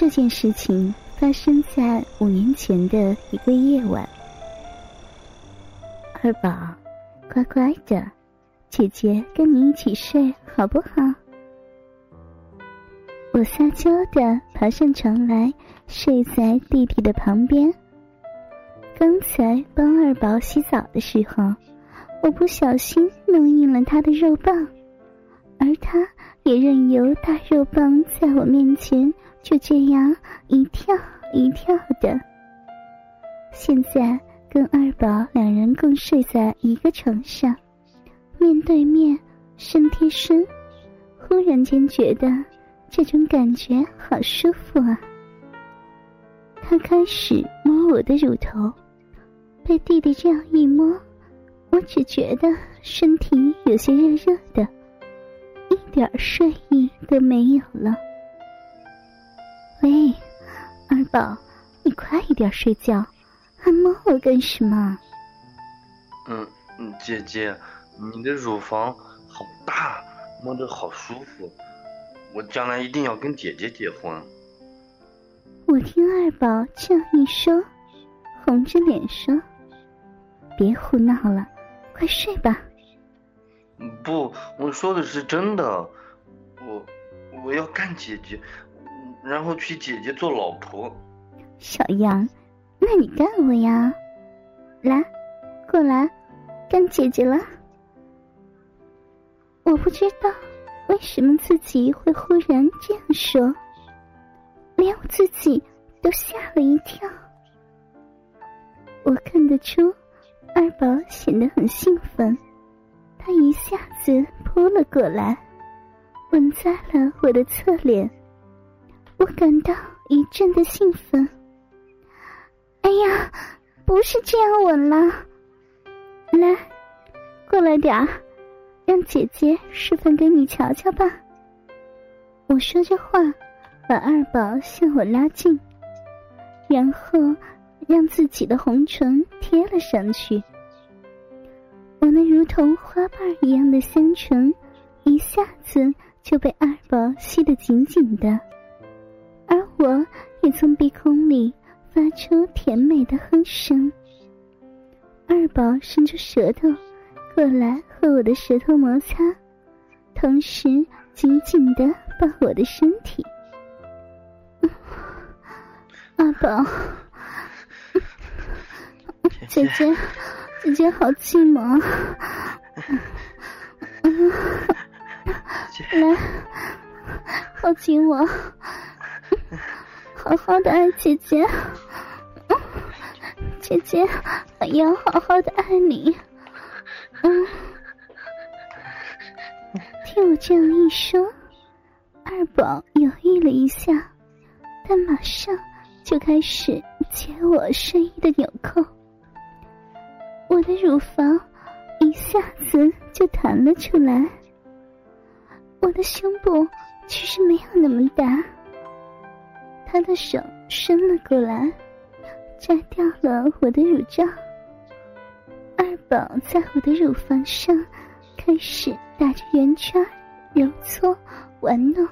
这件事情发生在五年前的一个夜晚。二宝，乖乖的，姐姐跟你一起睡好不好？我撒娇的爬上床来，睡在弟弟的旁边。刚才帮二宝洗澡的时候，我不小心弄硬了他的肉棒，而他也任由大肉棒在我面前就这样一跳一跳的。现在跟二宝两人共睡在一个床上，面对面，身贴身，忽然间觉得这种感觉好舒服啊！他开始摸我的乳头。被弟弟这样一摸，我只觉得身体有些热热的，点睡意都没有了。喂，二宝，你快一点睡觉，还摸我干什么？嗯嗯，姐姐，你的乳房好大，摸着好舒服，我将来一定要跟姐姐结婚。我听二宝这样一说，红着脸说。别胡闹了，快睡吧。不，我说的是真的。我我要干姐姐，然后娶姐姐做老婆。小杨，那你干我呀？来，过来，干姐姐了。我不知道为什么自己会忽然这样说，连我自己都吓了一跳。我看得出。二宝显得很兴奋，他一下子扑了过来，吻在了我的侧脸。我感到一阵的兴奋。哎呀，不是这样吻了！来，过来点儿，让姐姐示范给你瞧瞧吧。我说着话，把二宝向我拉近，然后。让自己的红唇贴了上去，如同花瓣一样的香唇，一下子就被二宝吸得紧紧的，而我也从鼻孔里发出甜美的哼声。二宝伸出舌头过来和我的舌头摩擦，同时紧紧的抱我的身体。二宝。姐姐，姐姐好寂寞。来，抱紧我，好好的爱姐姐。姐姐也要好好的爱你。嗯，听我这样一说，二宝犹豫了一下，但马上就开始解我睡衣的纽扣。我的乳房一下子就弹了出来，我的胸部其实没有那么大。他的手伸了过来，摘掉了我的乳罩。二宝在我的乳房上开始打着圆圈，揉搓玩弄。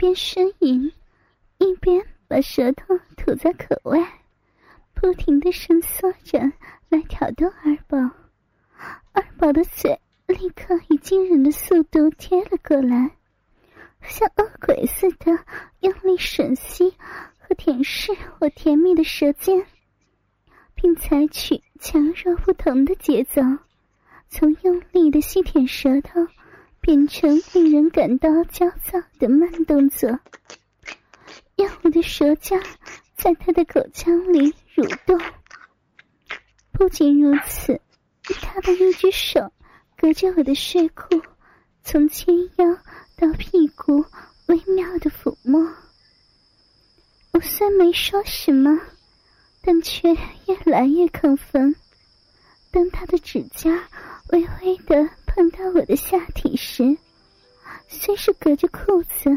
边呻吟，一边把舌头吐在口外，不停的伸缩着来挑逗二宝。二宝的嘴立刻以惊人的速度贴了过来。像恶鬼似的用力吮吸和舔舐我甜蜜的舌尖，并采取强弱不同的节奏，从用力的吸舔舌头变成令人感到焦躁的慢动作，让我的舌尖在他的口腔里蠕动。不仅如此，他的一只手隔着我的睡裤，从前腰。到屁股微妙的抚摸，我虽没说什么，但却越来越亢奋。当他的指甲微微的碰到我的下体时，虽是隔着裤子，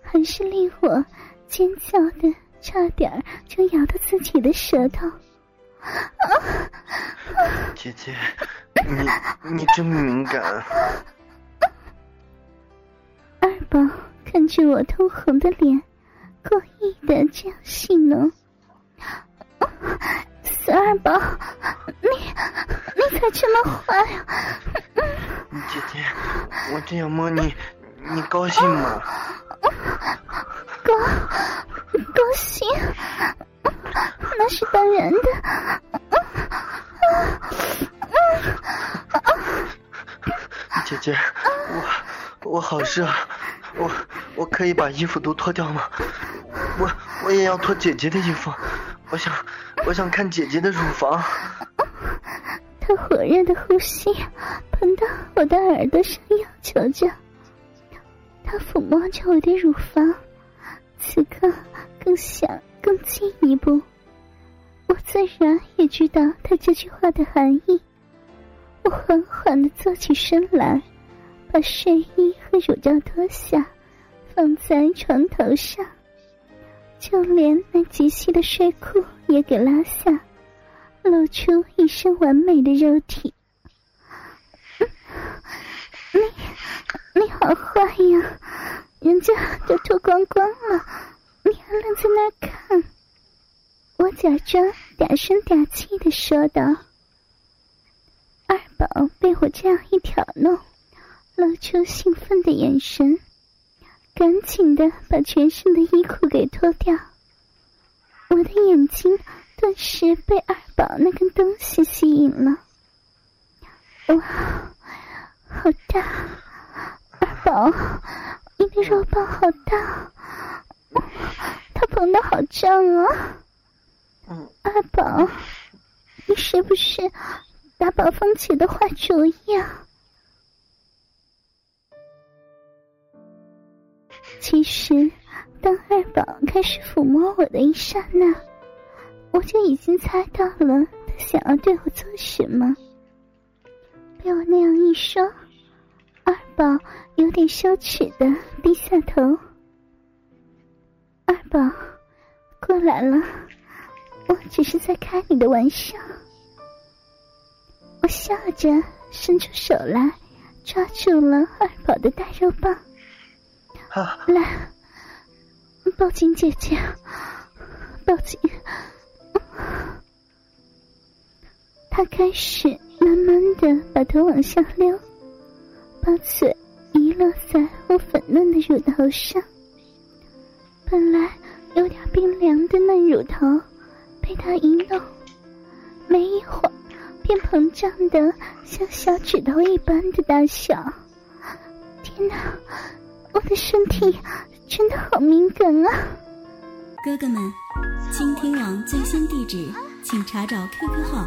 还是令我尖叫的差点就咬到自己的舌头。姐姐，你你真敏感。二宝看着我通红的脸，故意的这样戏弄。死二宝，你你才这么坏！姐姐，我这样摸你，你高兴吗？高高兴，那是当然的。姐姐，我我好热，我我可以把衣服都脱掉吗？我我也要脱姐姐的衣服，我想我想看姐姐的乳房。他火热的呼吸喷到我的耳朵上，要求着。他抚摸着我的乳房，此刻更想更进一步。我自然也知道他这句话的含义。我缓缓的坐起身来，把睡衣和乳罩脱下，放在床头上，就连那极细的睡裤也给拉下，露出一身完美的肉体。你，你好坏呀！人家都脱光光了，你还愣在那儿看？我假装嗲声嗲气的说道。二宝被我这样一挑弄，露出兴奋的眼神，赶紧的把全身的衣裤给脱掉。我的眼睛顿时被二宝那根东西吸引了。哇，好大！二宝，你的肉棒好大，他捧的好胀啊！二宝，你是不是打宝凤姐的坏主意啊？其实，当二宝开始抚摸我的一刹那，我就已经猜到了他想要对我做什么。被我那样一说，二宝有点羞耻的低下头。二宝，过来了。我只是在开你的玩笑。我笑着伸出手来，抓住了二宝的大肉棒。来，抱紧姐姐，抱紧。他开始慢慢的把头往下溜，把嘴遗落在我粉嫩的乳头上。本来有点冰凉的嫩乳头。被他一弄，没一会儿便膨胀的像小指头一般的大小。天哪，我的身体真的好敏感啊！哥哥们，倾听网最新地址，请查找 QQ 号